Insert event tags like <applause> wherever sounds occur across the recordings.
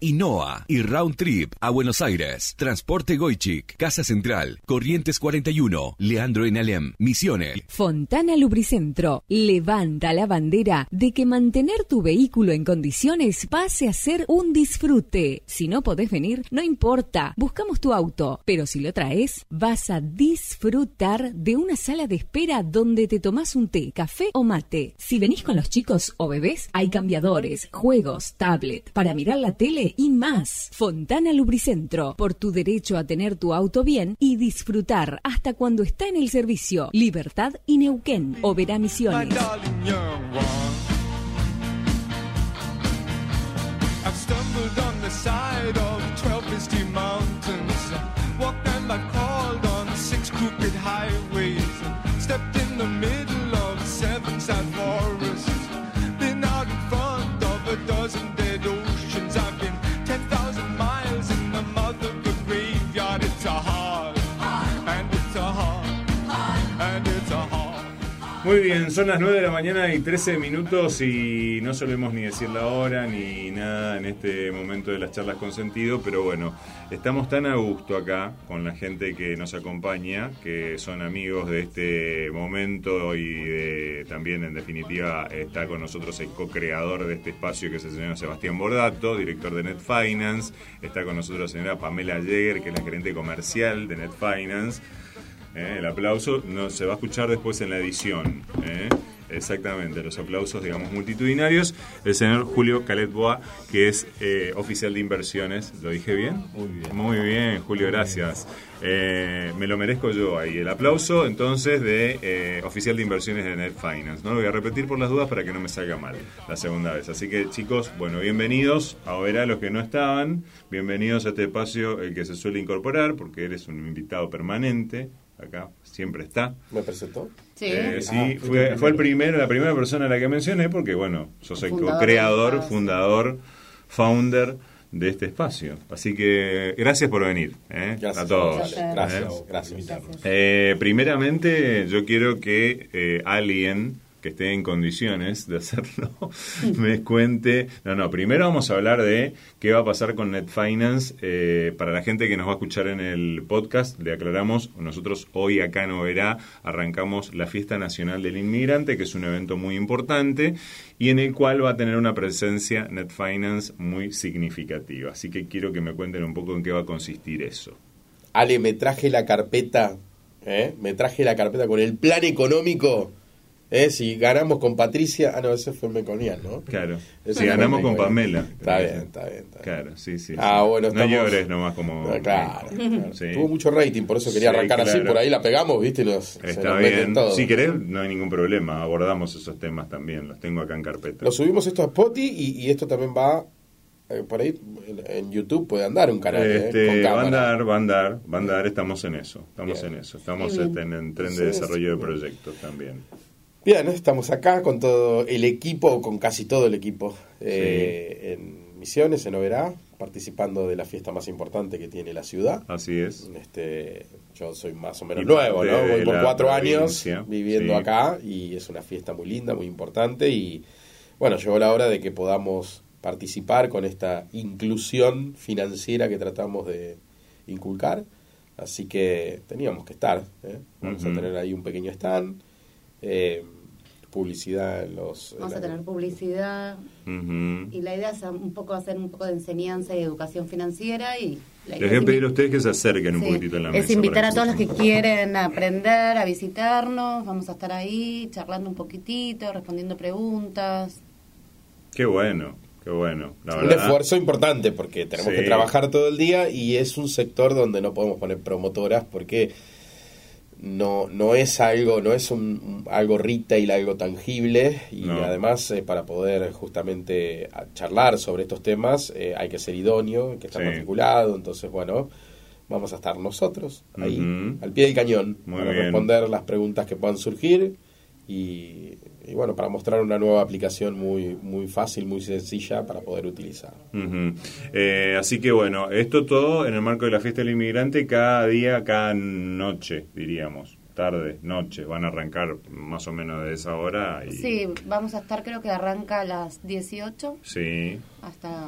y NOA y Round Trip a Buenos Aires. Transporte Goichik, Casa Central, Corrientes 41, Leandro en Alem, Misiones. Fontana Lubricentro levanta la bandera de que mantener tu vehículo en condiciones pase a ser un disfrute. Si no podés venir, no importa, buscamos tu auto, pero si lo traes, vas a disfrutar de una sala de espera donde te tomás un té, café o mate. Si venís con los chicos o bebés, hay cambiadores, juegos, tablet, para mirar la tele y más. Fontana Lubricentro, por tu derecho a tener tu auto bien y disfrutar hasta cuando está en el servicio. Libertad y Neuquén, Oberá Misiones. Muy bien, son las 9 de la mañana y 13 minutos y no solemos ni decir la hora ni nada en este momento de las charlas con sentido, pero bueno, estamos tan a gusto acá con la gente que nos acompaña, que son amigos de este momento y también en definitiva está con nosotros el co-creador de este espacio que es el señor Sebastián Bordato, director de Net Finance, está con nosotros la señora Pamela Jäger, que es la gerente comercial de Net Finance. ¿Eh? El aplauso no, se va a escuchar después en la edición. ¿eh? Exactamente, los aplausos, digamos, multitudinarios. El señor Julio Calet Boa, que es eh, oficial de inversiones. ¿Lo dije bien? Muy bien. Muy bien, Julio, gracias. me lo merezco yo ahí. El aplauso, entonces, de oficial de inversiones de Net Finance. No lo voy a repetir por las dudas para que no me salga mal la segunda vez. Así que, chicos, bueno, bienvenidos. Ahora los que no estaban, bienvenidos a este espacio, el que se suele incorporar, porque eres un invitado permanente acá siempre está. ¿Me presentó? Sí, eh, sí ah, fue, fue el primero, la primera persona a la que mencioné porque, bueno, yo soy co-creador, fundador, founder de este espacio. Así que gracias por venir ¿eh? a todos. Gracias, gracias. Eh, primeramente, yo quiero que alguien que esté en condiciones de hacerlo <laughs> me cuente. No, no, primero vamos a hablar de qué va a pasar con Net Finance. Eh, para la gente que nos va a escuchar en el podcast, le aclaramos, nosotros hoy acá en Oberá arrancamos la Fiesta Nacional del Inmigrante, que es un evento muy importante y en el cual va a tener una presencia Net Finance muy significativa. Así que quiero que me cuenten un poco en qué va a consistir eso. Ale, me traje la carpeta, ¿eh? me traje la carpeta con el plan económico ¿Eh? Si ganamos con Patricia, ah, no, ese fue Meconial, ¿no? Claro. si ganamos con Pamela. Está bien, está bien, Claro, sí, sí. Ah, bueno, No llores nomás como. claro. Tuvo mucho rating, por eso quería arrancar así, por ahí la pegamos, ¿viste? Los, Está bien. Si querés, no hay ningún problema. Abordamos esos temas también, los tengo acá en carpeta. Lo subimos esto a Spotify y, esto también va eh, por ahí en YouTube puede andar un canal ¿eh? este, va a andar va a andar va a andar estamos en eso estamos en eso estamos este, en, en tren de desarrollo de proyectos también Bien, estamos acá con todo el equipo, con casi todo el equipo eh, en Misiones, en Oberá, participando de la fiesta más importante que tiene la ciudad. Así es. Este, yo soy más o menos nuevo, ¿no? Voy por cuatro años viviendo acá y es una fiesta muy linda, muy importante y bueno, llegó la hora de que podamos participar con esta inclusión financiera que tratamos de, inculcar. Así que teníamos que estar. ¿eh? Vamos a tener ahí un pequeño stand, eh, publicidad los... en Vamos a tener publicidad y la idea es un poco hacer un poco de enseñanza y educación financiera y la Les idea voy a es pedir a ustedes que se acerquen un poquitito en la mesa. es invitar a todos los que quieren aprender a visitarnos, vamos a estar ahí charlando un poquitito, respondiendo preguntas. Qué bueno, qué bueno. La Un verdad. esfuerzo importante porque tenemos Sí. que trabajar todo el día y es un sector donde no podemos poner promotoras porque no no es algo no es un, algo retail algo tangible y No. además eh, para poder justamente a- charlar sobre estos temas eh, hay que ser idóneo hay que estar Sí. matriculado entonces bueno vamos a estar nosotros ahí al pie del cañón Muy para bien. responder las preguntas que puedan surgir y, y bueno para mostrar una nueva aplicación muy muy fácil muy sencilla para poder utilizar. Eh, así que bueno, esto todo en el marco de la fiesta del inmigrante, cada día, cada noche, diríamos, tarde, noche, van a arrancar más o menos de esa hora. Y, Sí, vamos a estar creo que arranca a las 18 Sí. hasta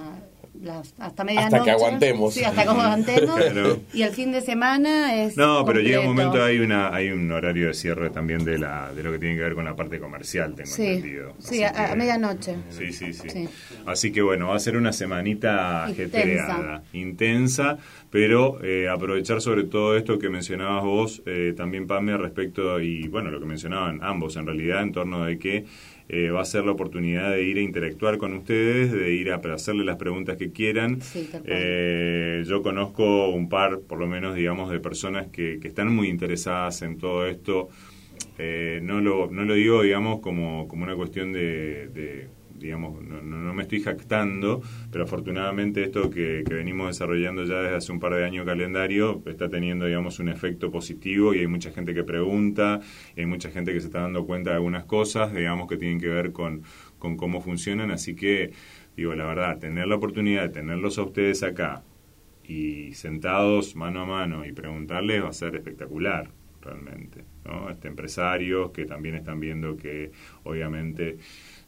las, hasta medianoche. Hasta que aguantemos. Sí, hasta que aguantemos. <laughs> Claro. Y el fin de semana es No, pero llega un momento, hay una hay un horario de cierre también de la de lo que tiene que ver con la parte comercial, tengo Sí, entendido. sí, Así a, a que- medianoche. Sí, sí, sí, Sí. Así que bueno, va a ser una semanita Intensa. ajetreada, intensa, pero eh, aprovechar sobre todo esto que mencionabas vos, eh, también Pame, respecto, y bueno, lo que mencionaban ambos en realidad, en torno de que eh, va a ser la oportunidad de ir a interactuar con ustedes, de ir a hacerle las preguntas que quieran. Sí. Eh, yo conozco un par, por lo menos, digamos, de personas que, que están muy interesadas en todo esto. Eh, no, lo, no lo digo, digamos, como, como una cuestión de, de, digamos, no, no, me estoy jactando, pero afortunadamente esto que, que venimos desarrollando ya desde hace un par de años calendario está teniendo, digamos, un efecto positivo y hay mucha gente que pregunta, hay mucha gente que se está dando cuenta de algunas cosas, digamos, que tienen que ver con, con cómo funcionan, así que, digo, la verdad, tener la oportunidad de tenerlos a ustedes acá y sentados mano a mano y preguntarles va a ser espectacular realmente ¿no? este empresarios que también están viendo que obviamente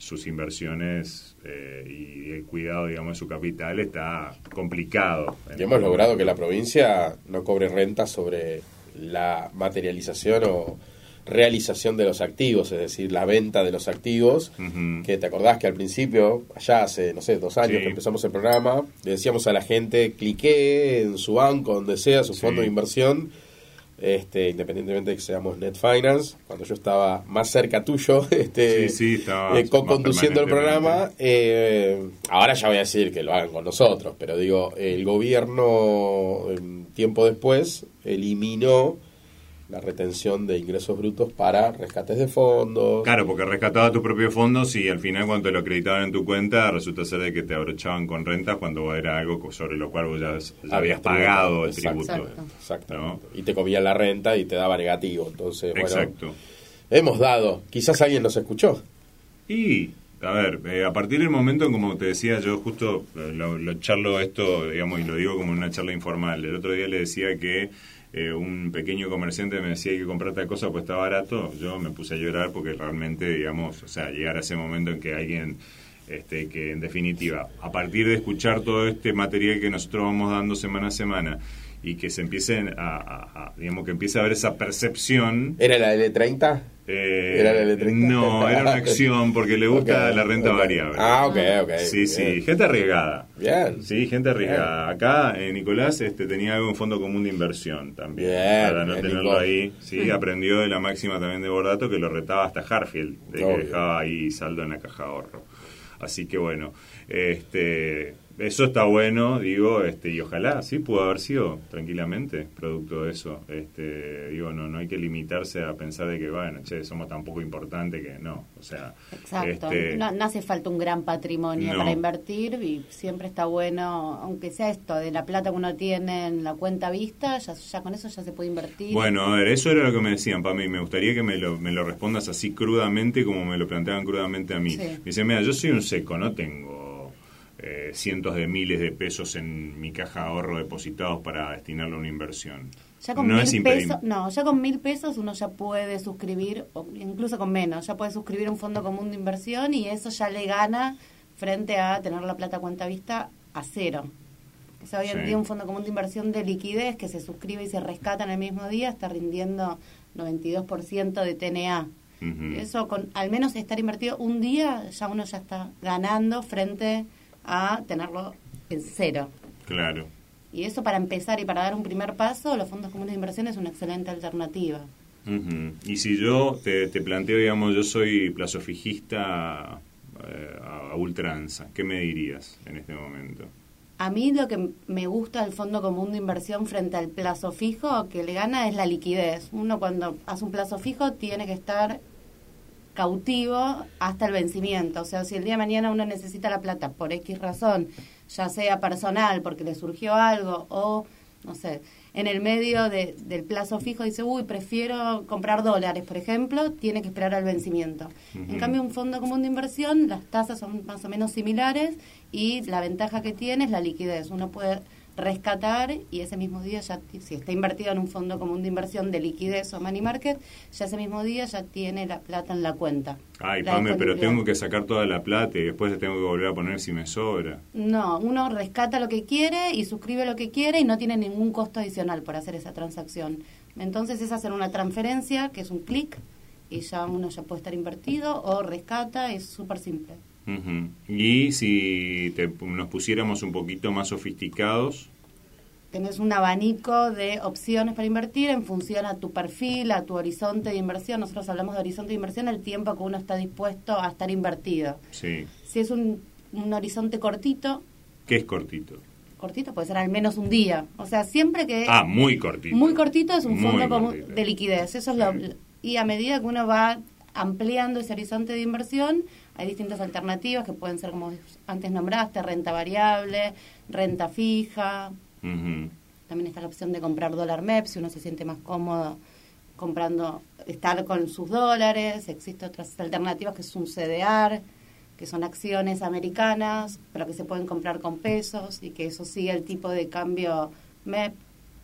sus inversiones eh, y el cuidado digamos de su capital está complicado Y hemos logrado que la provincia no cobre renta sobre la materialización o realización de los activos, es decir, la venta de los activos, que te acordás que al principio, allá hace, no sé, dos años Sí. que empezamos el programa, le decíamos a la gente, clique en su banco, donde sea, su Sí. fondo de inversión, este, independientemente de que seamos Net Finance, cuando yo estaba más cerca tuyo, <laughs> este, Sí, sí, estabas eh, co-conduciendo el programa, eh, ahora ya voy a decir que lo hagan con nosotros, pero digo, el gobierno, eh, tiempo después, eliminó la retención de ingresos brutos para rescates de fondos. Claro, porque rescataba tus propios fondos y al final cuando te lo acreditaban en tu cuenta resulta ser de que te abrochaban con rentas cuando era algo sobre lo cual vos ya, ya habías pagado el Exacto. tributo. Exacto. Exactamente. Y te comían la renta y te daba negativo. Entonces, bueno, Exacto. hemos dado. Quizás alguien nos escuchó. Y, a ver, eh, a partir del momento, como te decía, yo justo eh, lo, lo charlo esto, digamos, y lo digo como una charla informal. El otro día le decía que eh, un pequeño comerciante me decía que comprar tal cosa pues está barato. Yo me puse a llorar porque realmente, digamos, o sea, llegar a ese momento en que alguien... Este, que en definitiva, a partir de escuchar todo este material que nosotros vamos dando semana a semana y que se empiecen a, a- a- digamos, que empiece a haber esa percepción ¿Era la L30? eh, ¿Era la L30? No, era una <laughs> acción porque le gusta la renta variable. Ah, ok, ok. Sí, sí, gente arriesgada. Bien. Sí, gente arriesgada. Acá eh, Nicolás este, tenía algo en fondo común de inversión también. Bien, para no tenerlo ahí. Sí, aprendió de la máxima también de Bordato que lo retaba hasta Harfield, de que dejaba ahí saldo en la caja de ahorro. Así que bueno, este, eso está bueno, digo, este, y ojalá, sí, pudo haber sido tranquilamente producto de eso. Este, digo, no, no hay que limitarse a pensar de que, bueno, che, somos tan poco importantes que no. O sea, Exacto. este, No, no hace falta un gran patrimonio No. para invertir y siempre está bueno, aunque sea esto de la plata que uno tiene en la cuenta vista, ya, ya con eso ya se puede invertir. Bueno, a ver, eso era lo que me decían, Pami. Me gustaría que me lo, me lo respondas así crudamente como me lo planteaban crudamente a mí. Sí. Me dicen, mira, yo soy un seco, no tengo eh, cientos de miles de pesos en mi caja de ahorro depositados para destinarlo a una inversión. Ya con no mil es pesos, no, ya con mil pesos uno ya puede suscribir, o incluso con menos, ya puede suscribir un fondo común de inversión y eso ya le gana frente a tener la plata a cuenta vista a cero. O sea, hoy en Sí. día un fondo común de inversión de liquidez que se suscribe y se rescata en el mismo día está rindiendo 92% de TNA. Eso, con al menos estar invertido un día, ya uno ya está ganando frente a tenerlo en cero. Claro. Y eso para empezar y para dar un primer paso, los fondos comunes de inversión es una excelente alternativa. Y si yo te, te planteo, digamos, yo soy plazo fijista eh, a, a ultranza, ¿qué me dirías en este momento? A mí lo que me gusta del fondo común de inversión frente al plazo fijo que le gana es la liquidez. Uno cuando hace un plazo fijo tiene que estar cautivo hasta el vencimiento. O sea, si el día de mañana uno necesita la plata por X razón, ya sea personal, porque le surgió algo, o, no sé, en el medio de- del plazo fijo dice, uy, prefiero comprar dólares, por ejemplo, tiene que esperar al vencimiento. En cambio, un fondo común de inversión, las tasas son más o menos similares y la ventaja que tiene es la liquidez. Uno puede rescatar y ese mismo día ya, si está invertido en un fondo común de inversión de liquidez o money market, ya ese mismo día ya tiene la plata en la cuenta. Ay, La Pame, pero tengo que sacar toda la plata y después tengo que volver a poner si me sobra. No, uno rescata lo que quiere y suscribe lo que quiere y no tiene ningún costo adicional por hacer esa transacción. Entonces es hacer una transferencia, que es un clic, y ya uno ya puede estar invertido o rescata, es súper simple. Y si te- nos pusiéramos un poquito más sofisticados, Tenés un abanico de opciones para invertir en función a tu perfil, a tu horizonte de inversión. Nosotros hablamos de horizonte de inversión, el tiempo que uno está dispuesto a estar invertido. sí, Si es un, un horizonte cortito, ¿qué es cortito? cortito puede ser al menos un día. O sea, siempre que... Ah, muy cortito. Muy cortito es un fondo de liquidez. Eso es lo, y a medida que uno va ampliando ese horizonte de inversión, hay distintas alternativas que pueden ser, como antes nombraste, renta variable, renta fija. También está la opción de comprar dólar MEP si uno se siente más cómodo comprando, estar con sus dólares. Existen otras alternativas que es un CDR, que son acciones americanas, pero que se pueden comprar con pesos y que eso sigue el tipo de cambio MEP.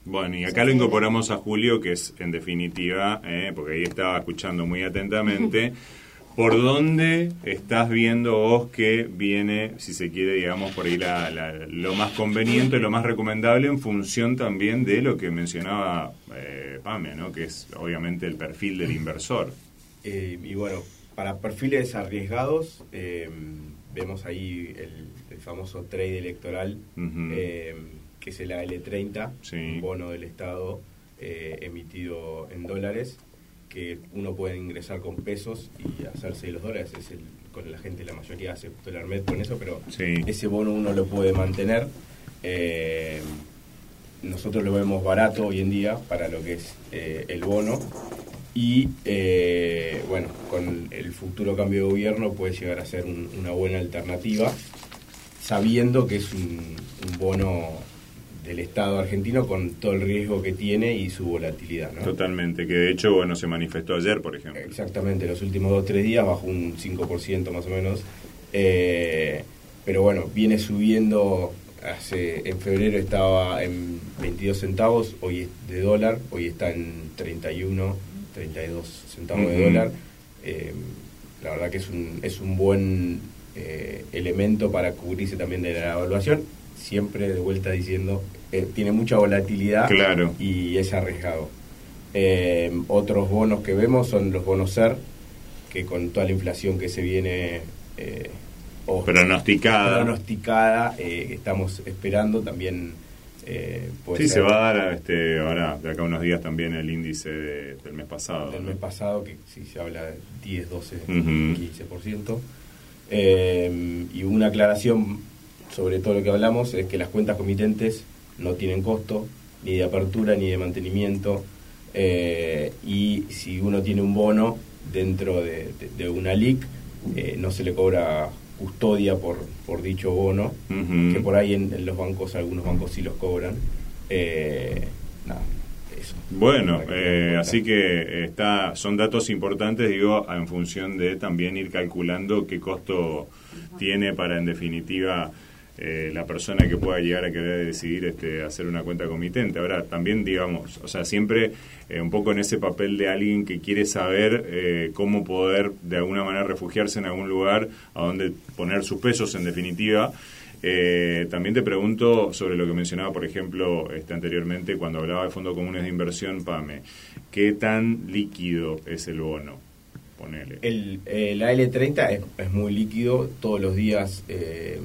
Bueno, y acá lo incorporamos a Julio, que es en definitiva, eh, porque ahí estaba escuchando muy atentamente, <laughs> ¿por dónde estás viendo vos que viene, si se quiere, digamos, por ahí la- la- lo más conveniente, lo más recomendable en función también de lo que mencionaba eh, Pame, ¿no? que es obviamente el perfil del inversor? Eh, y bueno, para perfiles arriesgados, eh, vemos ahí el, el famoso trade electoral, eh, que es el AL30, Sí. un bono del Estado eh, emitido en dólares, que uno puede ingresar con pesos y hacerse de los dólares. Es el, con la gente, la mayoría hace dólar med con eso, pero Sí. ese bono uno lo puede mantener. Eh, nosotros lo vemos barato hoy en día para lo que es eh, el bono y eh, bueno, con el futuro cambio de gobierno puede llegar a ser un- una buena alternativa, sabiendo que es un, un bono del Estado argentino con todo el riesgo que tiene y su volatilidad. ¿no? Totalmente, que de hecho, bueno, se manifestó ayer, por ejemplo. Exactamente, los últimos dos o tres días bajó un 5% más o menos. Eh, pero bueno, viene subiendo. Hace, en febrero estaba en 22 centavos, hoy es de dólar, hoy está en 31, 32 centavos de Ujú. dólar. Eh, la verdad que es un, es un buen eh, elemento para cubrirse también de la evaluación. Siempre de vuelta diciendo, eh, tiene mucha volatilidad Claro. y es arriesgado. Eh, otros bonos que vemos son los bonos SER, que con toda la inflación que se viene eh, o Pronosticada. pronosticada, eh, estamos esperando también. Eh, puede Sí, ser se va a dar este, ahora, de acá a unos días también el índice de- del mes pasado. del ¿no? mes pasado, que si se habla de 10, 12, Ujú. 15%. Eh, y una aclaración sobre todo lo que hablamos es que las cuentas comitentes no tienen costo, ni de apertura ni de mantenimiento. eh, y si uno tiene un bono dentro de, de- de una LIC, eh, no se le cobra custodia por, por dicho bono, que por ahí en, en los bancos, algunos bancos sí los cobran. Eh, nada, eso. Bueno, que eh, así que está, son datos importantes, digo, en función de también ir calculando qué costo tiene para, en definitiva, eh, la persona que pueda llegar a querer decidir este, hacer una cuenta comitente. Ahora, también, digamos, o sea, siempre eh, un poco en ese papel de alguien que quiere saber eh, cómo poder, de alguna manera, refugiarse en algún lugar a donde poner sus pesos, en definitiva. Eh, también te pregunto sobre lo que mencionaba, por ejemplo, este, anteriormente cuando hablaba de fondos comunes de inversión, PAME. ¿Qué tan líquido es el bono? Ponele. El, el AL30 es, es muy líquido, todos los días eh,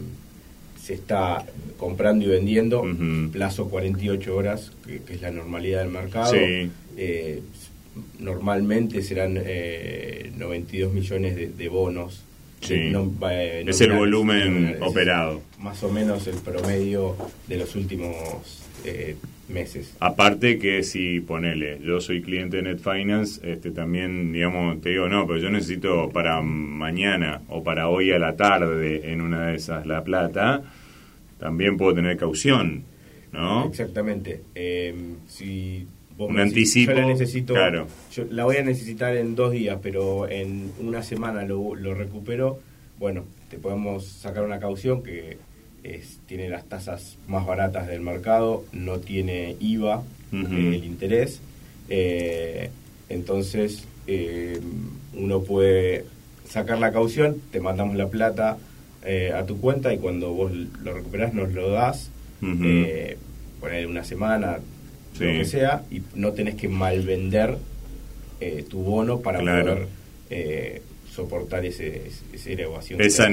se está comprando y vendiendo, Ujú. plazo 48 horas, que, que es la normalidad del mercado. Sí. Eh, normalmente serán eh, 92 millones de, de bonos. Sí. Eh, no- eh, Es el volumen operado. Más o menos el promedio de los últimos eh, meses. Aparte que si ponele, yo soy cliente de NetFinance, este también, digamos, te digo, no, pero yo necesito para mañana o para hoy a la tarde en una de esas la plata, también puedo tener caución, ¿no? Exactamente. Eh, si vos Un anticipo, yo la necesito, claro. yo la voy a necesitar en dos días, pero en una semana lo, lo recupero. Bueno, te podemos sacar una caución que es, tiene las tasas más baratas del mercado, no tiene IVA, eh, el interés. Eh, entonces, eh, uno puede sacar la caución, te mandamos la plata eh, a tu cuenta y cuando vos lo recuperás nos lo das Ujú. eh, poner una semana, Sí. lo que sea, y no tenés que malvender tu bono para Claro. poder eh, soportar ese, esa elevación. Esa,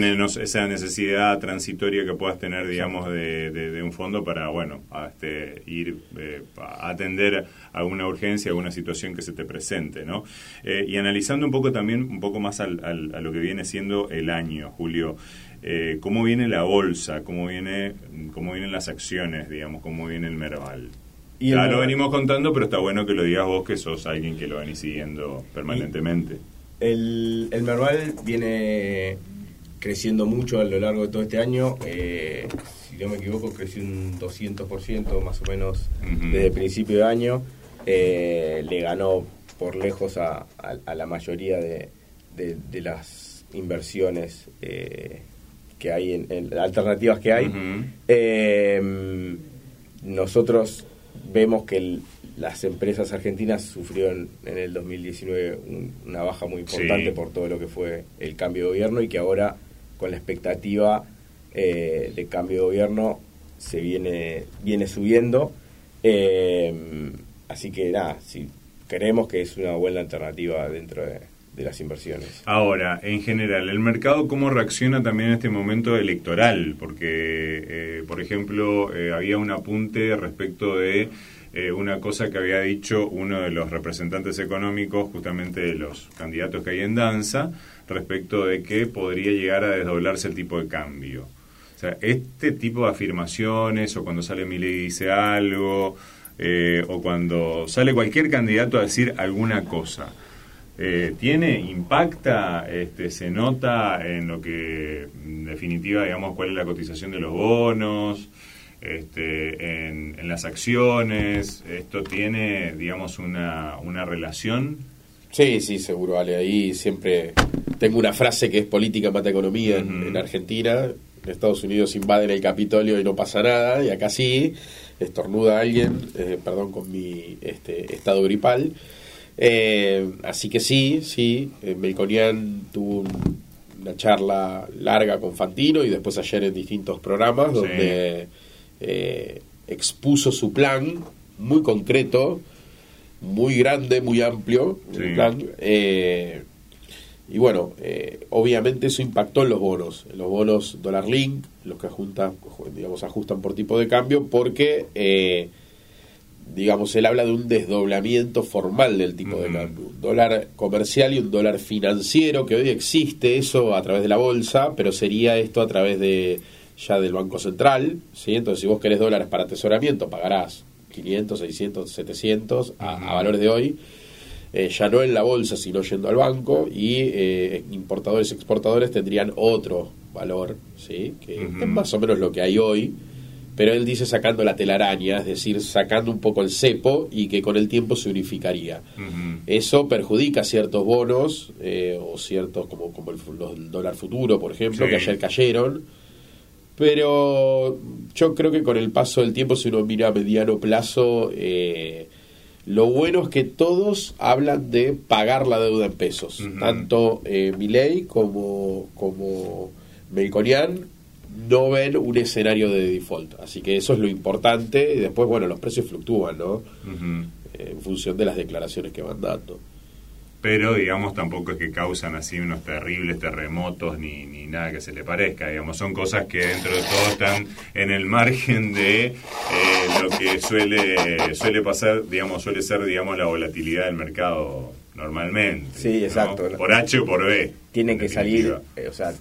necesidad transitoria que puedas tener, digamos, de, de- de un fondo para, bueno, a este, ir eh, a atender alguna urgencia, alguna situación que se te presente, ¿no? Eh, y analizando un poco también, un poco más al- al- a lo que viene siendo el año, Julio, eh, ¿cómo viene la bolsa? ¿Cómo, viene, ¿Cómo vienen las acciones, digamos? ¿Cómo viene el Merval? Y el ya lo venimos contando, pero está bueno que lo digas vos, que sos alguien que lo venís siguiendo permanentemente. El, el Merval viene creciendo mucho a lo largo de todo este año. eh, si no me equivoco, creció un 200% más o menos desde el principio de año. Eh, le ganó por lejos a, a- a la mayoría de, de- de las inversiones eh, que hay, en, en- alternativas que hay. Eh, nosotros vemos que el- las empresas argentinas sufrieron en el 2019 un- una baja muy importante Sí. por todo lo que fue el cambio de gobierno y que ahora con la expectativa eh, de cambio de gobierno se viene viene subiendo Eh, así que nada si creemos que es una buena alternativa dentro de, de las inversiones Ahora, en general, ¿el mercado cómo reacciona también en este momento electoral? Porque, eh, por ejemplo, eh, había un apunte respecto de eh, una cosa que había dicho uno de los representantes económicos, justamente de los candidatos que hay en danza, respecto de que podría llegar a desdoblarse el tipo de cambio. O sea, este tipo de afirmaciones, o cuando sale Milei y dice algo, eh, o cuando sale cualquier candidato a decir alguna cosa, eh, tiene, impacta, este, se nota en lo que, en definitiva, digamos, cuál es la cotización de los bonos, este, en, en las acciones, esto tiene, digamos, una, una relación. Sí, sí, seguro, Ale. Ahí siempre tengo una frase que es política mata economía en, Ujú. en Argentina. En Estados Unidos invaden el Capitolio y no pasa nada. Y acá sí, estornuda alguien, eh, perdón con mi este, estado gripal. Eh, así que sí, sí, eh, Melconian tuvo un- una charla larga con Fantino y después ayer en distintos programas Sí. Eh, expuso su plan muy concreto, muy grande, muy amplio, Sí. el plan. eh, y bueno, eh, obviamente eso impactó en los bonos, en los bonos dólar link, los que ajustan, digamos, ajustan por tipo de cambio, porque, eh, digamos, él habla de un desdoblamiento formal del tipo de Ujú. cambio, un dólar comercial y un dólar financiero, que hoy existe eso a través de la bolsa, pero sería esto a través de ya del Banco Central, ¿sí? Entonces, si vos querés dólares para atesoramiento, pagarás 500, 600, 700 a, a valores de hoy, eh, ya no en la bolsa, sino yendo al banco, y eh, importadores y exportadores tendrían otro valor, ¿sí? que es más o menos lo que hay hoy, pero él dice sacando la telaraña, es decir, sacando un poco el cepo y que con el tiempo se unificaría. Eso perjudica ciertos bonos eh, o ciertos, como, como el, los- el dólar futuro, por ejemplo, Sí. que ayer cayeron. Pero yo creo que con el paso del tiempo, si uno mira a mediano plazo, eh, lo bueno es que todos hablan de pagar la deuda en pesos. Tanto eh, Milei como, como Melconian no ven un escenario de default. Así que eso es lo importante. Y después, bueno, los precios fluctúan, ¿no? Ujú. En función de las declaraciones que van dando. Pero, digamos, tampoco es que causan así unos terribles terremotos ni, ni nada que se le parezca. Digamos, son cosas que dentro de todo están en el margen de eh, lo que suele, suele pasar, digamos, suele ser, digamos, la volatilidad del mercado normalmente. Sí, ¿no? exacto. Por H o por B. Tiene en que salir, definitiva. eh, o sea,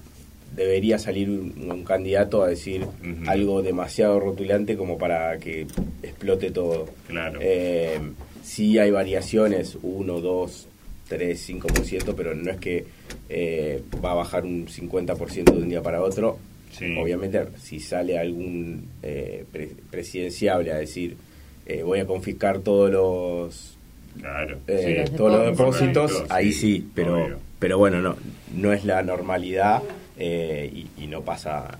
debería salir un, un candidato a decir algo demasiado rotulante como para que explote todo. Claro. Eh, sí hay variaciones, 1, 2, 3, 5%, pero no es que eh, va a bajar un 50% de un día para otro. Sí. Obviamente, si sale algún eh, pre- presidenciable a decir eh, voy a confiscar todos los Claro. eh, Sí. todos los Depósitos. Correcto, ahí sí, sí, pero obvio. pero bueno, no no es la normalidad eh, y, y no pasa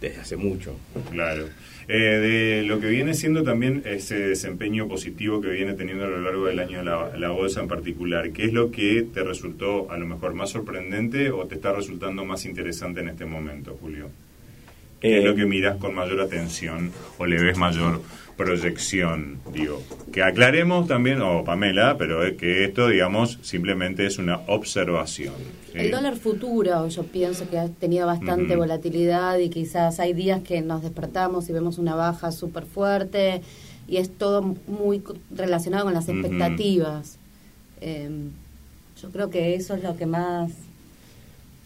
desde hace mucho. Claro. Eh, de lo que viene siendo también ese desempeño positivo que viene teniendo a lo largo del año la, la bolsa en particular, ¿qué es lo que te resultó a lo mejor más sorprendente o te está resultando más interesante en este momento, Julio? ¿Qué es Eh, lo que miras con mayor atención o le ves mayor proyección? Digo, que aclaremos también, o Pamela, pero es que esto, digamos, simplemente es una observación. ¿sí? El dólar futuro, yo pienso que ha tenido bastante volatilidad y quizás hay días que nos despertamos y vemos una baja súper fuerte y es todo muy relacionado con las expectativas. Eh, yo creo que eso es lo que más...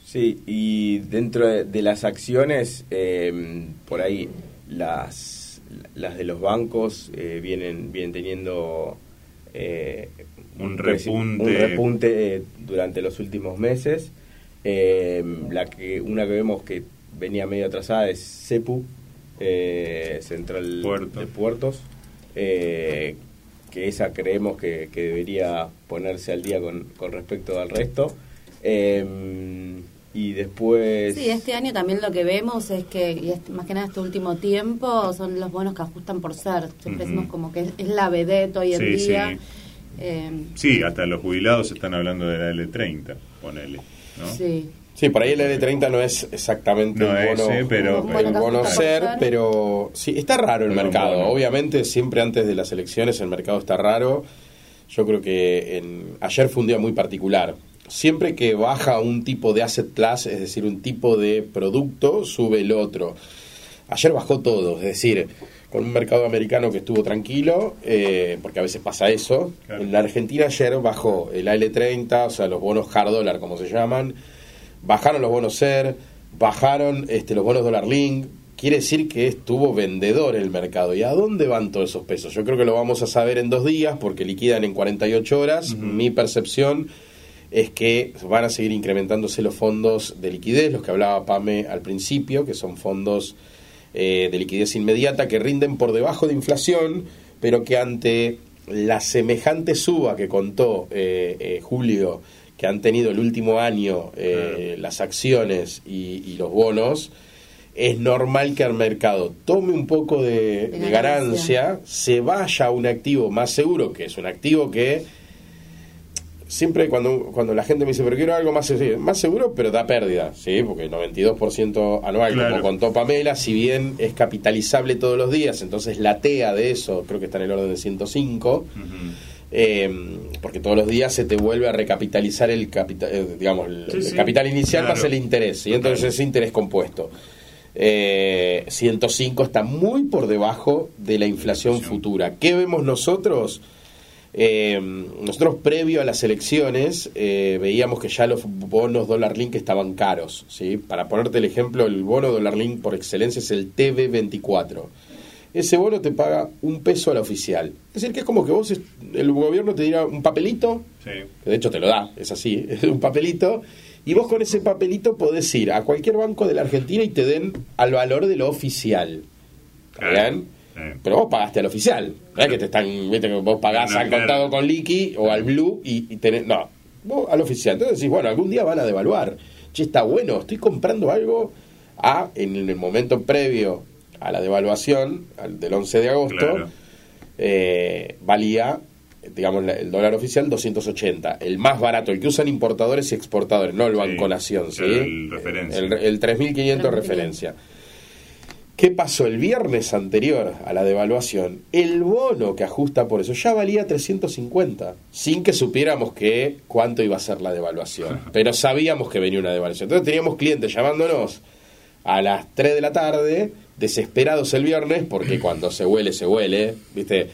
Sí, y dentro de, de las acciones, eh, por ahí las, las de los bancos eh, vienen, vienen teniendo eh, Un repunte. un repunte, eh, durante los últimos meses. Eh, la que Una que vemos que venía medio atrasada es CEPU, eh, Central Puerto. de Puertos, eh, que esa creemos que, que debería ponerse al día con, con respecto al resto. Eh, y después... Sí, este año también lo que vemos es que, y es- más que nada este último tiempo, son los bonos que ajustan por ser. Siempre decimos como que es, es la vedette hoy en Sí, día. sí. Eh, Sí, hasta los jubilados están hablando de la L30, ponele, ¿no? sí. Sí, por ahí el L30 no es exactamente No el bono, ese, pero- Un el bono ser, ser. pero sí, está raro el Pero mercado. bueno. Obviamente, siempre antes de las elecciones el mercado está raro. Yo creo que en, ayer fue un día muy particular. Siempre que baja un tipo de asset class, es decir, un tipo de producto, sube el otro. Ayer bajó todo, es decir, con un mercado americano que estuvo tranquilo, eh, porque a veces pasa eso. Claro. En la Argentina ayer bajó el AL30, o sea, los bonos hard dollar, como se llaman, bajaron los bonos SER, bajaron este, los bonos dólar link. Quiere decir que estuvo vendedor el mercado. ¿Y a dónde van todos esos pesos? Yo creo que lo vamos a saber en dos días porque liquidan en 48 horas. Mi percepción es que van a seguir incrementándose los fondos de liquidez, los que hablaba Pame al principio, que son fondos eh, de liquidez inmediata que rinden por debajo de inflación, pero que ante la semejante suba que contó eh, eh, Julio, que han tenido el último año eh, las acciones y, y los bonos, es normal que al mercado tome un poco de, De de ganancia. ganancia, se vaya a un activo más seguro, que es un activo que siempre cuando, cuando la gente me dice, pero quiero algo más, seguro", más seguro, pero da pérdida, ¿sí? Porque el 92% anual, Claro. como contó Pamela, si bien es capitalizable todos los días, entonces la TEA de eso creo que está en el orden de 105, Ujú. eh, porque todos los días se te vuelve a recapitalizar el capital, eh, digamos, el, Sí, el sí, capital inicial claro. más el interés, y entonces es interés compuesto. Eh, 105 está muy por debajo de la inflación Inflación. futura. ¿Qué vemos nosotros? Eh, nosotros previo a las elecciones eh, veíamos que ya los bonos dólar link estaban caros. ¿sí? Para ponerte el ejemplo, el bono dólar link por excelencia es el TB24. Ese bono te paga un peso a la oficial. Es decir, que es como que vos, el gobierno te dirá un papelito, Sí. que de hecho te lo da, es así, <laughs> es un papelito, y vos con ese papelito podés ir a cualquier banco de la Argentina y te den al valor de lo oficial. ¿Está Claro. bien? Pero vos pagaste al oficial. No es que te están, viste que vos pagás No, al claro. contado con liqui o al blue y, y tenés. No, vos al oficial. Entonces decís, bueno, algún día van a devaluar. Che, está bueno, estoy comprando algo a, en el momento previo a la devaluación, al del 11 de agosto, Claro. eh, valía, digamos, la- el dólar oficial 280. El más barato, el que usan importadores y exportadores, no el Sí, Banco Nación, ¿sí? el referencia. El, el 3500 3.500. referencia. ¿Qué pasó el viernes anterior a la devaluación? El bono que ajusta por eso ya valía 350, sin que supiéramos que cuánto iba a ser la devaluación. <laughs> Pero sabíamos que venía una devaluación. Entonces teníamos clientes llamándonos a las 3 de la tarde, desesperados el viernes, porque <laughs> cuando se huele, se huele, ¿viste?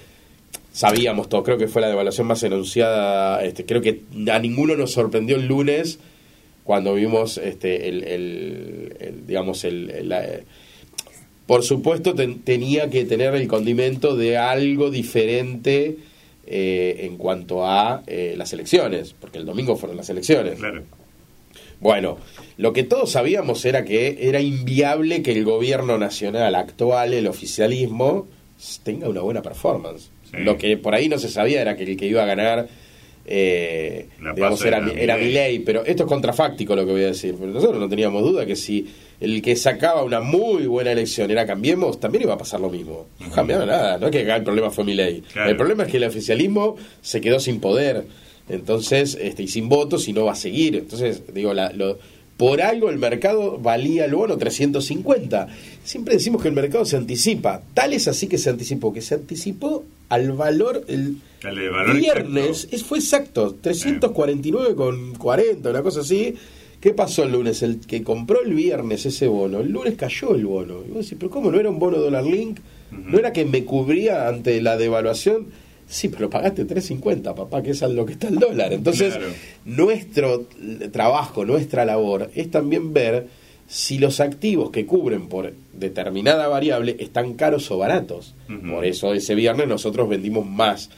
Sabíamos todo, creo que fue la devaluación más enunciada, este, creo que a ninguno nos sorprendió el lunes cuando vimos este, el, el- el, digamos, el, por supuesto ten- tenía que tener el condimento de algo diferente eh, en cuanto a eh, las elecciones, porque el domingo fueron las elecciones. Claro. Bueno, lo que todos sabíamos era que era inviable que el gobierno nacional actual, el oficialismo, tenga una buena performance. Sí. Lo que por ahí no se sabía era que el que iba a ganar, eh, digamos, era, era era. Milei. Pero esto es contrafáctico lo que voy a decir. Pero nosotros no teníamos duda que si el que sacaba una muy buena elección era Cambiemos, también iba a pasar lo mismo. No cambiaba nada. No es que acá el problema fue Milei. Claro. El problema es que el oficialismo se quedó sin poder. Entonces, este, y sin votos y no va a seguir. Entonces, digo, la, lo, por algo el mercado valía el bono 350. Siempre decimos que el mercado se anticipa. Tal es así que se anticipó, que se anticipó al valor el Al valor viernes. exacto. Es, fue exacto, 349 con 40, una cosa así. ¿Qué pasó el lunes? El que compró el viernes ese bono, el lunes cayó el bono. Y vos decís, pero ¿cómo no era un bono dólar link? ¿No era que me cubría ante la devaluación? Sí, pero pagaste 3.50, papá, que es a lo que está el dólar. Entonces, Claro. nuestro trabajo, nuestra labor es también ver si los activos que cubren por determinada variable están caros o baratos. Por eso ese viernes nosotros vendimos más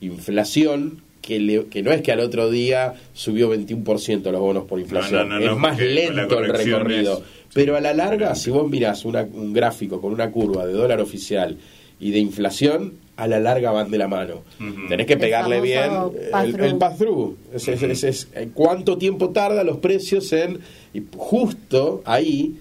inflación que, le- que no es que al otro día subió 21% los bonos por inflación. No, no, no, es más lento el recorrido. es- Pero a la larga, si vos mirás una- un gráfico con una curva de dólar oficial y de inflación, a la larga van de la mano. Tenés que El pegarle bien el- pass-through. el pass-through. Es, es- es- es- eh, cuánto tiempo tarda los precios en... Y justo ahí,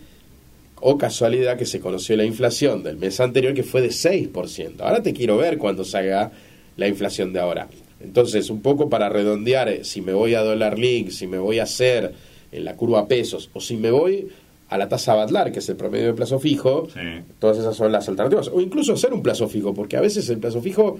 o casualidad, que se conoció la inflación del mes anterior, que fue de 6%. Ahora te quiero ver cuando salga la inflación de ahora. Entonces, un poco para redondear, eh, si me voy a dólar link, si me voy a hacer en la curva pesos, o si me voy a la tasa Batlar, que es el promedio de plazo fijo, Sí. Todas esas son las alternativas. O incluso hacer un plazo fijo, porque a veces el plazo fijo,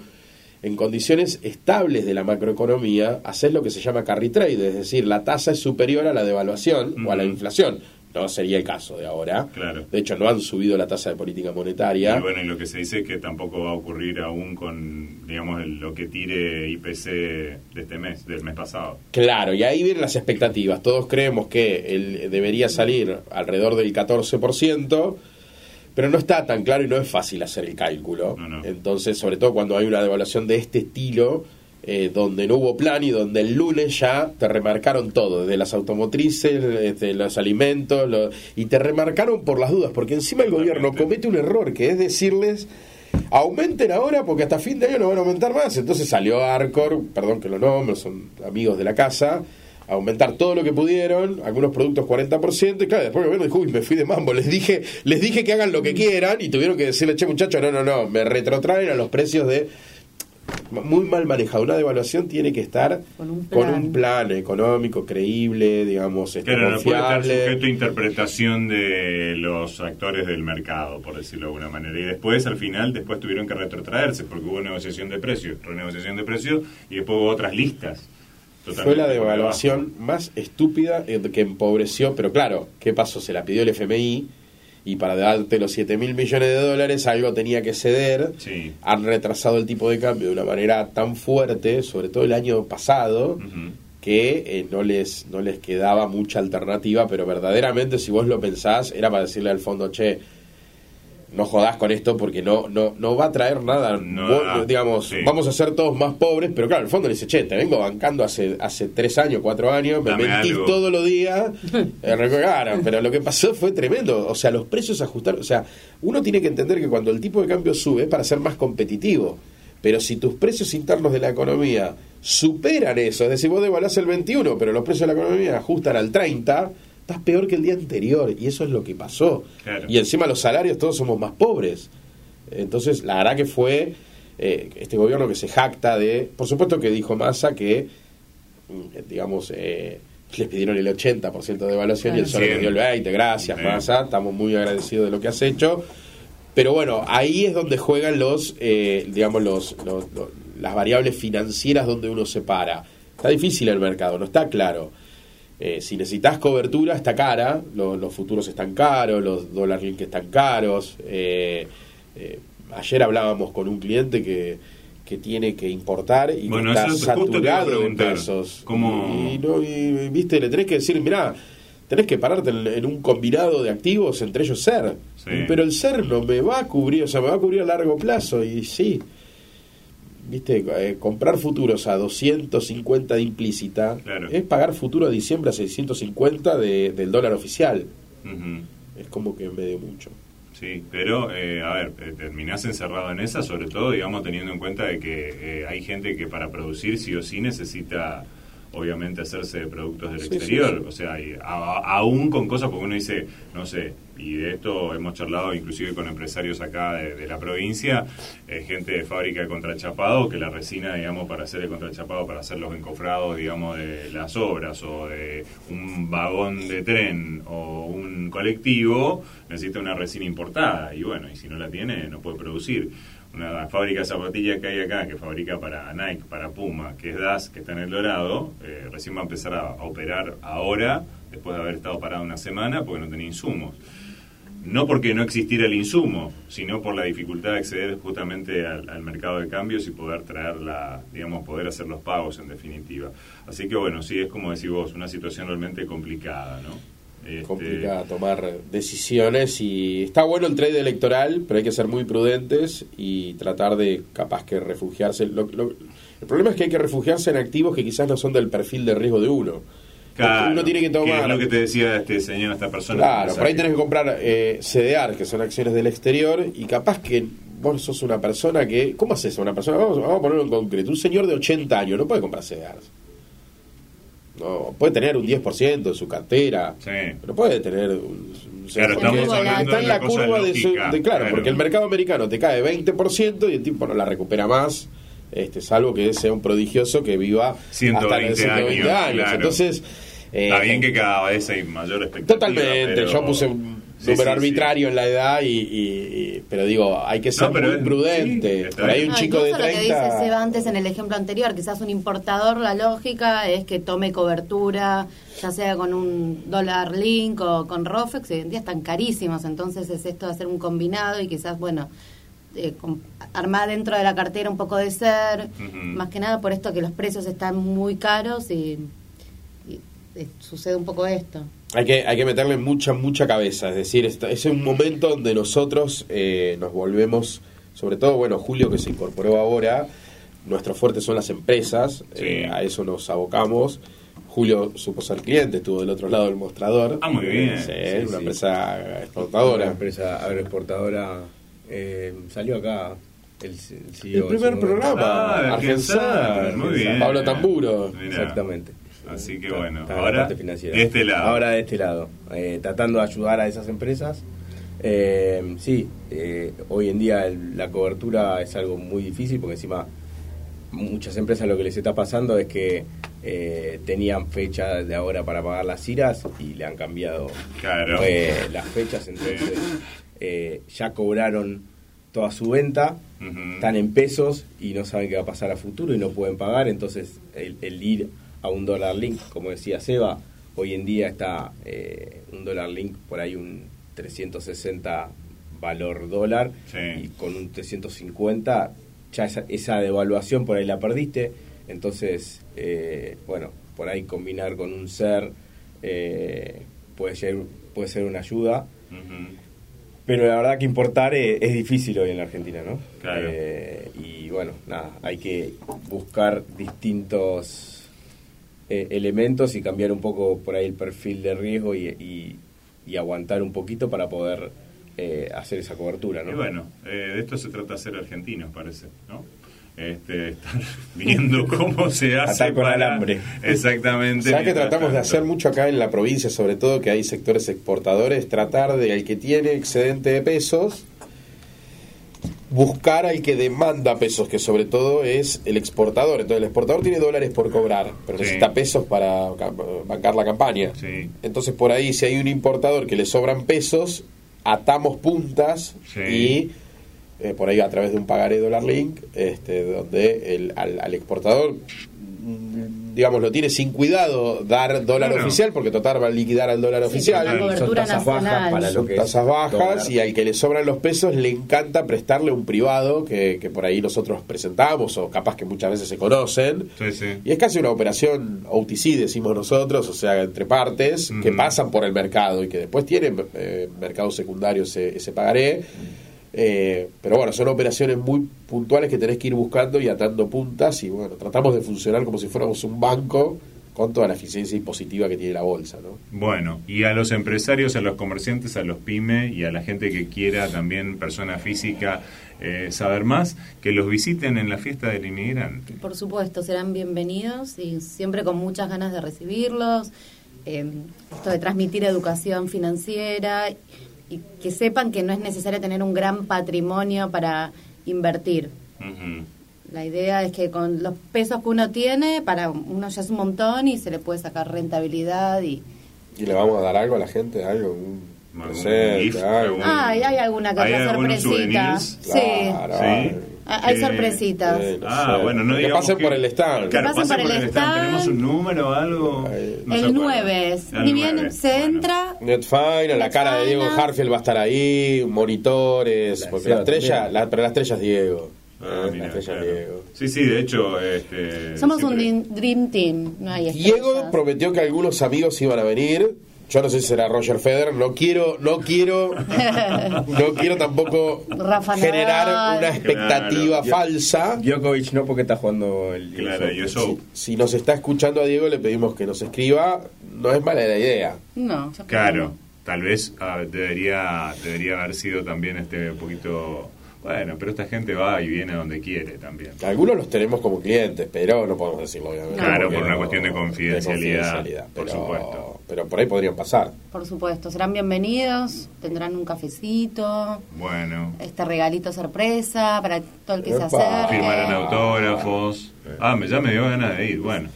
en condiciones estables de la macroeconomía, hacer lo que se llama carry trade, es decir, la tasa es superior a la devaluación o a la inflación. No sería el caso de ahora. Claro. De hecho, no han subido la tasa de política monetaria. Y bueno, y lo que se dice es que tampoco va a ocurrir aún con, digamos, el- lo que tire IPC de este mes, del mes pasado. Claro, y ahí vienen las expectativas. Todos creemos que él debería salir alrededor del 14%, pero no está tan claro y no es fácil hacer el cálculo. No, no. Entonces, sobre todo cuando hay una devaluación de este estilo, eh, donde no hubo plan y donde el lunes ya te remarcaron todo, desde las automotrices, desde los alimentos, lo- y te remarcaron por las dudas, porque encima el gobierno comete un error, que es decirles... Aumenten ahora porque hasta fin de año no van a aumentar más. Entonces salió Arcor, perdón que lo nombro, son amigos de la casa, a aumentar todo lo que pudieron, algunos productos 40%, y claro, después el gobierno dijo, uy, me fui de mambo, les dije, les dije que hagan lo que quieran, y tuvieron que decirle, che muchachos, no, no, no, me retrotraen a los precios de muy mal manejado. Una devaluación tiene que estar Con un con plan. un plan económico creíble, digamos, este, Claro, no puede estar sujeto a interpretación de los actores del mercado, por decirlo de alguna manera. Y después, al final, después tuvieron que retrotraerse porque hubo negociación de precios, renegociación de precios y después hubo otras listas. Fue Totalmente la por devaluación más estúpida eh, que empobreció, pero claro, ¿qué pasó? Se la pidió el FMI y para darte los 7 mil millones de dólares algo tenía que ceder. Sí. Han retrasado el tipo de cambio de una manera tan fuerte, sobre todo el año pasado, que eh, no, les, no les quedaba mucha alternativa, pero verdaderamente si vos lo pensás, era para decirle al fondo, che, no jodás con esto porque no, no, no va a traer nada. No Vos, da, digamos, sí. vamos a ser todos más pobres, pero claro, el fondo le dice, che, te vengo bancando hace, hace tres años, cuatro años, me Dame mentís algo. todos los días. <laughs> Eh, pero lo que pasó fue tremendo. O sea, los precios ajustaron. O sea, uno tiene que entender que cuando el tipo de cambio sube es para ser más competitivo. Pero si tus precios internos de la economía superan eso, es decir, vos devaluás el 21, pero los precios de la economía ajustan al 30, estás peor que el día anterior. Y eso es lo que pasó. Claro. Y encima los salarios todos somos más pobres. Entonces, la verdad que fue eh, este gobierno que se jacta de... Por supuesto que dijo Massa que, mm, digamos, eh, les pidieron el 80% de evaluación y él solo dio el 20%. Gracias, Sí. Massa. Estamos muy agradecidos de lo que has hecho. pero bueno, ahí es donde juegan los, eh, digamos, los, los- los- las variables financieras donde uno se para. Está difícil el mercado, no está claro. Eh, si necesitas cobertura, está cara, lo- los futuros están caros, los dólar link están caros. eh, eh, ayer hablábamos con un cliente que, que tiene que importar y Bueno, está eso saturado preguntar. pesos. ¿Cómo? Y, no, y, viste, le tenés que decir, mirá, tenés que pararte en, en un combinado de activos, entre ellos SER. Sí. Pero el SER no me va a cubrir, o sea, me va a cubrir a largo plazo. Y sí, viste, eh, comprar futuros a 250 de implícita Claro. es pagar futuro a diciembre a 650 de- del dólar oficial. Ujú. Es como que medio mucho. Sí, pero, eh, a ver, terminás encerrado en esa, sobre todo, digamos, teniendo en cuenta de que eh, hay gente que para producir sí o sí necesita, obviamente, hacerse de productos del Sí, sí, exterior. sí. O sea, y a- aún con cosas, porque uno dice, no sé, y de esto hemos charlado inclusive con empresarios acá de, de la provincia, eh, gente de fábrica de contrachapado, que la resina, digamos, para hacer el contrachapado, para hacer los encofrados, digamos, de las obras o de un vagón de tren o un colectivo, necesita una resina importada. Y bueno, y si no la tiene, no puede producir. Una fábrica de zapatillas que hay acá, que fabrica para Nike, para Puma, que es DAS, que está en el Dorado, eh, recién va a empezar a, operar ahora, después de haber estado parado una semana, porque no tenía insumos no porque no existiera el insumo, sino por la dificultad de acceder justamente al, al mercado de cambios y poder traerla, digamos, poder hacer los pagos en definitiva. Así que bueno, sí, es como decís vos, una situación realmente complicada, ¿no? Este, Complicada tomar decisiones y está bueno el trade electoral, pero hay que ser muy prudentes y tratar de capaz que refugiarse. Lo- lo- el problema es que hay que refugiarse en activos que quizás no son del perfil de riesgo de uno. claro, uno tiene que tomar es lo que te decía este señor, esta persona. Claro, por ahí que- tenés que comprar eh, CDR, que son acciones del exterior, y capaz que vos sos una persona que... ¿Cómo haces a una persona? Vamos, vamos a ponerlo en concreto. Un señor de 80 años no puede comprar CDR. No, puede tener un 10% de su cartera, Sí. pero puede tener... un- Claro, porque estamos hablando está de en la curva de, su- lógica, de- claro, claro. porque el mercado americano te cae 20% y el tipo no la recupera más, este, salvo que sea un prodigioso que viva 120 hasta los 120 años, años. claro. Entonces... Está eh, bien que cada vez hay mayor expectativa. Totalmente, pero- yo puse un Sí, arbitrario en la edad y, y- y- pero digo, hay que ser No, pero muy es- prudente. Por ahí un No, chico de incluso lo que dice 30 Seba antes en el ejemplo anterior, quizás un importador, la lógica es que tome cobertura, ya sea con un dólar link o con Rofex, hoy en día están carísimos, entonces es esto de hacer un combinado y quizás, bueno, eh, com- armar dentro de la cartera un poco de ser, más que nada por esto que los precios están muy caros y, y, eh, sucede un poco esto. Hay que hay que meterle mucha mucha cabeza, es decir, esta- es un momento donde nosotros eh, nos volvemos, sobre todo, bueno, Julio que se incorporó ahora, nuestro fuerte son las empresas, Sí. eh, a eso nos abocamos. Julio supo ser cliente, estuvo del otro lado del mostrador. Ah, muy bien. Sí, Sí, una sí. empresa Una exportadora. empresa agroexportadora. eh, salió acá el, el CEO El primer programa, Ah, Argensar, Argensar, muy bien. Pablo Tamburo. Exactamente. Así que bueno, está en la ahora de este lado. Ahora de este lado, eh, tratando de ayudar a esas empresas. Eh, sí, eh, hoy en día el- la cobertura es algo muy difícil porque encima muchas empresas lo que les está pasando es que eh, tenían fecha de ahora para pagar las iras y le han cambiado Claro. eh, las fechas, entonces eh, ya cobraron toda su venta, están en pesos y no saben qué va a pasar a futuro y no pueden pagar, entonces el, el ir a un dólar link, como decía Seba, hoy en día está eh, un dólar link por ahí un 360 valor dólar Sí. y con un 350 ya esa, esa devaluación por ahí la perdiste, entonces eh, bueno, por ahí combinar con un ser eh, puede, ser, puede ser una ayuda. Pero la verdad que importar eh, es difícil hoy en la Argentina, ¿no? Claro. Eh, y bueno, nada, hay que buscar distintos eh, elementos y cambiar un poco por ahí el perfil de riesgo y, y- y aguantar un poquito para poder eh, hacer esa cobertura, ¿no? Y bueno, eh, de esto se trata de ser argentinos, parece, ¿no? Este, estar <laughs> viendo cómo se hace Atar con para- alambre. Exactamente. ¿Sabes que tratamos de hacer mucho acá en la provincia, sobre todo que hay sectores exportadores, tratar de al que tiene excedente de pesos, buscar al que demanda pesos, que sobre todo es el exportador. Entonces el exportador tiene dólares por cobrar, pero Sí. necesita pesos para ca- bancar la campaña. Sí. Entonces por ahí si hay un importador que le sobran pesos, atamos puntas Sí. y eh, por ahí a través de un pagaré dólar link, este, donde el, al, al exportador, digamos, lo tiene sin cuidado dar dólar Claro. oficial, porque total va a liquidar al dólar oficial. la Son tasas bajas para lo que tasas bajas dólar. y al que le sobran los pesos le encanta prestarle un privado que, que por ahí nosotros presentamos o capaz que muchas veces se conocen. Sí, sí. Y es casi una operación OTC, decimos nosotros, o sea, entre partes que pasan por el mercado y que después tienen eh, mercado secundario ese, ese pagaré. Eh, pero bueno, son operaciones muy puntuales que tenés que ir buscando y atando puntas y bueno, tratamos de funcionar como si fuéramos un banco con toda la eficiencia impositiva que tiene la bolsa, ¿no? Bueno, y a los empresarios, a los comerciantes, a los pymes y a la gente que quiera también, persona física, eh, saber más, que los visiten en la fiesta del inmigrante. Por supuesto, serán bienvenidos y siempre con muchas ganas de recibirlos. Eh, esto de transmitir educación financiera y que sepan que no es necesario tener un gran patrimonio para invertir. La idea es que con los pesos que uno tiene, para uno ya es un montón y se le puede sacar rentabilidad y... Y le vamos a dar algo a la gente, algo, un ¿Algún presente. ¿Algún- Ah, hay alguna que ¿Hay sorpresita. souvenirs? Sí. Claro, Sí. Ah, Hay Eh, sorpresitas. eh, Ah, sé. bueno, no Que digamos pasen que- por el stand. Claro, pasen pasen por el stand. ¿Tenemos un número o algo? No el acuerda. 9. El Ni bien 9, se bueno. entra. Netfine, la cara de Diego. Harfield va a estar ahí, monitores, La porque la estrella, la, pero la estrella es Diego. Ah, la mira, estrella claro. es Diego. Sí, sí, de hecho, este, Somos un siempre- dream, dream team. No hay Diego prometió que algunos amigos iban a venir. Yo no sé si será Roger Federer, no quiero, no quiero, no quiero tampoco Rafa generar Nadal. una expectativa Claro. falsa. Djokovic no porque está jugando el Claro, y eso, Si nos está escuchando a Diego, le pedimos que nos escriba. No es mala la idea. No, yo creo claro, tal vez ah, debería, debería haber sido también este un poquito... Bueno, pero esta gente va y viene donde quiere también. Algunos los tenemos como clientes, pero no podemos decirlo, obviamente. Claro, por una no- cuestión de confidencialidad, por pero, supuesto. Pero por ahí podrían pasar. Por supuesto, serán bienvenidos, tendrán un cafecito, Bueno, este regalito sorpresa para todo el que se acerque. firmarán autógrafos. Ah, me, ya me dio ganas de ir, bueno.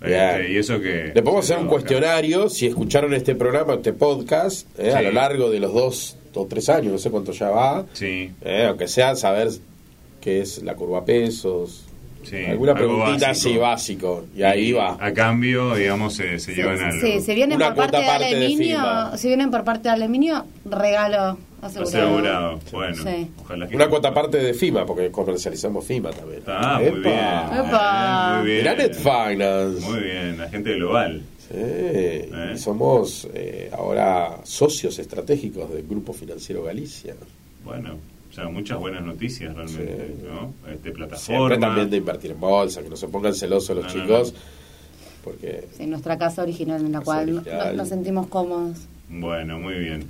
Este, y eso que... Le podemos hacer un acá. cuestionario si escucharon este programa, este podcast, eh, a lo largo de los dos o tres años, no sé cuánto ya va. Sí, eh, aunque sea saber qué es la curva pesos. sí. alguna preguntita básico. así básico. Y ahí va. A cambio, digamos, se, se llevan algo. sí, si vienen Una por parte de cuota parte de Aluminio, si vienen por parte de Aluminio, regalo asegurado. Asegurado. Bueno, Sí. ojalá que... Una cuota parte de FIMA, porque comercializamos FIMA también. Ah, muy bien. Epa. Muy bien. Finance. Muy bien, la gente global. Sí, y somos eh, ahora socios estratégicos del Grupo Financiero Galicia. Bueno, o sea, muchas buenas noticias realmente, Sí. ¿no? Este, Siempre plataforma. también de invertir en bolsa, que no se pongan celosos los No, no, chicos, porque Sí, nuestra casa original en la cual original. nos sentimos cómodos. Bueno, muy bien.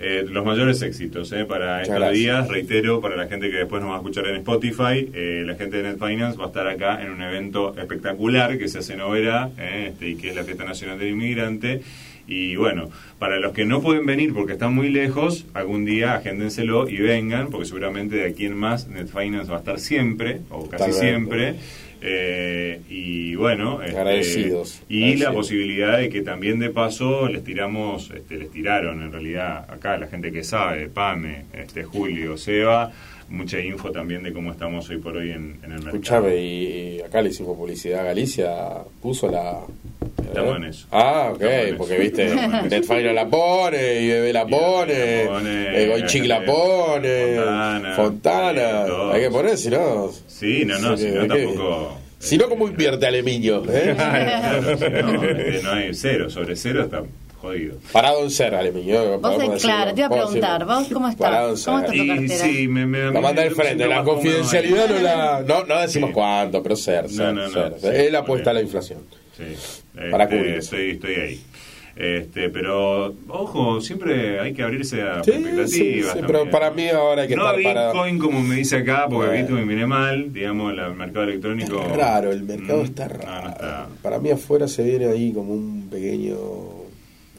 Eh, los mayores éxitos ¿eh? para Muchas estos gracias. días, reitero, para la gente que después nos va a escuchar en Spotify, eh, la gente de Net Finance va a estar acá en un evento espectacular que se hace en Overa, eh, este, y que es la Fiesta Nacional del Inmigrante. Y bueno, para los que no pueden venir porque están muy lejos, algún día agéndenselo y vengan, porque seguramente de aquí en más Net Finance va a estar siempre, o casi siempre. Eh, y bueno, este, Agradecidos, y la posibilidad de que también de paso les tiramos, este, les tiraron en realidad acá la gente que sabe, Pame, este, Julio, Seba, mucha info también de cómo estamos hoy por hoy en, en el mercado. escúchame, y, y acá le hicimos publicidad a Galicia, puso la... Estamos en eso. Ah, ok, porque viste. Netfire la pone, IBB la Y pone, la pone, eh, Goichic la pone, Fontana, Fontana, todos. hay que poner, si no... Sí, no, no, si no tampoco... Si no, ¿cómo invierte Alemiño? <laughs> ¿eh? Claro, si no, este, no hay cero, sobre cero está jodido. Parado en ser. Vos, eh, claro, decirlo, te iba a preguntar. ¿vos cómo Parado en estás? ¿Cómo ser. está tu Y cartera? sí, me, me, La manda al frente, la confidencialidad no la... No, no decimos Sí. cuánto, pero ser, ser, No, no, no, ser. sí, es la muy apuesta a la inflación. Sí, Para este, cubrir. estoy, estoy ahí. Este, pero, ojo, siempre hay que abrirse a Sí, expectativas. sí, pero para mí ahora hay que no estar. Bitcoin, como me dice acá, porque Bueno. Bitcoin viene mal, digamos, el mercado electrónico. Está raro, el mercado Mm, está no, raro. no está. Para mí afuera se viene ahí como un pequeño...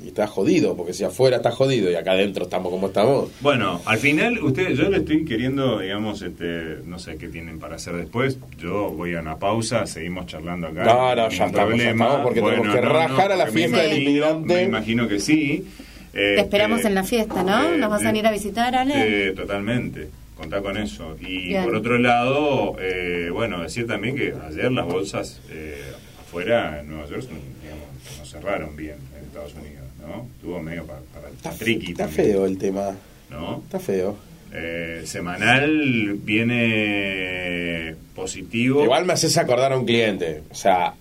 Y está jodido, porque si afuera está jodido y acá adentro estamos como estamos... Bueno, al final, ustedes, yo le estoy queriendo, digamos, este, no sé qué tienen para hacer después. Yo voy a una pausa, seguimos charlando acá. No, no, ya estamos, ya problema. estamos, porque tenemos que rajar a la fiesta del inmigrante. Me imagino que sí. Te esperamos Este, en la fiesta, ¿no? eh, ¿Nos vas a eh, venir a visitar, Ale? eh, totalmente, contá con eso. Y Bien. por otro lado, eh, bueno, decir también que ayer las bolsas eh, afuera en Nueva York digamos, no cerraron bien en Estados Unidos, ¿no? Tuvo medio para, para el Está, triqui está también, feo el tema. ¿no? Está feo. Eh, semanal viene positivo. Igual me haces acordar a un cliente. O sea,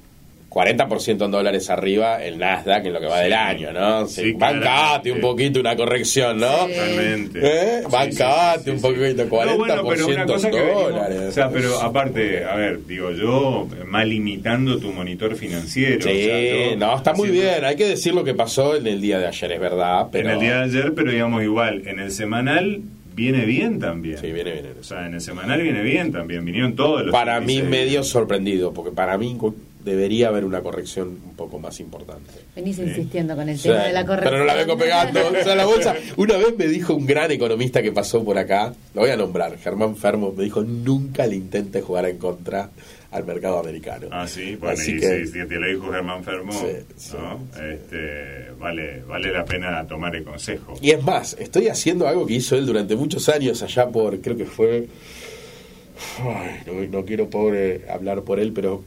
40% en dólares arriba el Nasdaq en lo que va Sí. del año, ¿no? Sí, bancate un poquito una corrección, ¿no? Totalmente. ¿Eh? Bancate un poquito, sí. 40% No, bueno, pero una cosa venimos- dólares. o sea, pero aparte, a ver, digo yo, mal limitando tu monitor financiero. Sí, o sea, yo no, está muy bien. Hay que decir lo que pasó en el día de ayer, es verdad. Pero... En el día de ayer, pero digamos igual, en el semanal viene bien también. Sí, viene bien. O sea, en el semanal viene bien también, vinieron todos los Para mí medio sorprendido, porque para mí debería haber una corrección un poco más importante. Venís insistiendo con el O tema sea, de la corrección. pero no la vengo pegando. <laughs> O sea, la bolsa. Una vez me dijo un gran economista que pasó por acá, lo voy a nombrar, Germán Fermo, me dijo: nunca le intente jugar en contra al mercado americano. Ah, sí, bueno, Así y que- si, si te lo dijo Germán Fermo, Sí, sí, ¿no? sí. Este, vale, vale la pena tomar el consejo. Y es más, estoy haciendo algo que hizo él durante muchos años allá por, creo que fue, ay, no, no quiero pobre hablar por él, pero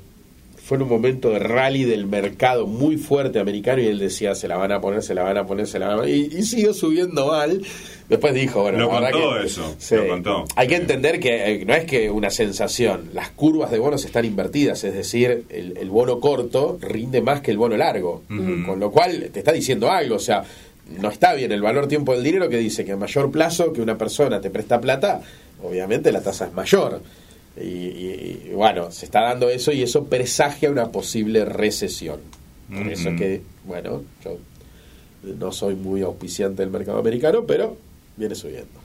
fue en un momento de rally del mercado muy fuerte americano y él decía, se la van a poner, se la van a poner, se la van a poner, y, y siguió subiendo mal. Después dijo, bueno, Lo contó que- eso, Sí. lo contó. Hay que entender que eh, no es que una sensación, las curvas de bonos están invertidas, es decir, el, el bono corto rinde más que el bono largo, con lo cual te está diciendo algo, o sea, no está bien el valor tiempo del dinero que dice que a mayor plazo que una persona te presta plata, obviamente la tasa es mayor. Y, y- y, bueno, se está dando eso y eso presagia una posible recesión. Por eso es que, bueno, yo no soy muy auspiciante del mercado americano, pero viene subiendo.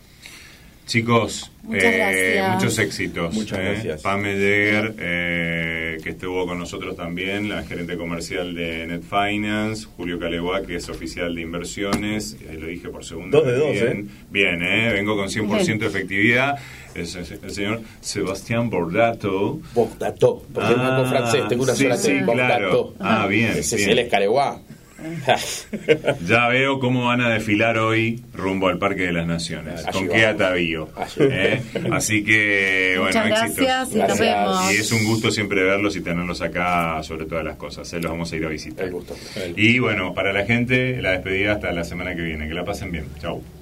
Chicos, Muchas eh, gracias. muchos éxitos. Muchas eh. gracias. Pame Deger, eh, que estuvo con nosotros también, la gerente comercial de Net Finance, Julio Caleguá, que es oficial de inversiones, eh, lo dije por segunda Dos de dos, bien. ¿eh? Bien, eh, vengo con 100% de efectividad. Es el, el señor Sebastián Bordato. Bogdató, porque es Ah, banco francés, tengo una sí, sola sí, claro. Ah, bien, Ese bien. es es Careguá. <laughs> Ya veo cómo van a desfilar hoy rumbo al Parque de las Naciones. Allí con vamos. qué atavío. ¿eh? Así que, bueno, Muchas éxitos. gracias y nos Gracias. vemos. Y es un gusto siempre verlos y tenerlos acá sobre todas las cosas. ¿eh? Los vamos a ir a visitar. El gusto. Y bueno, para la gente, la despedida hasta la semana que viene. Que la pasen bien. Chau.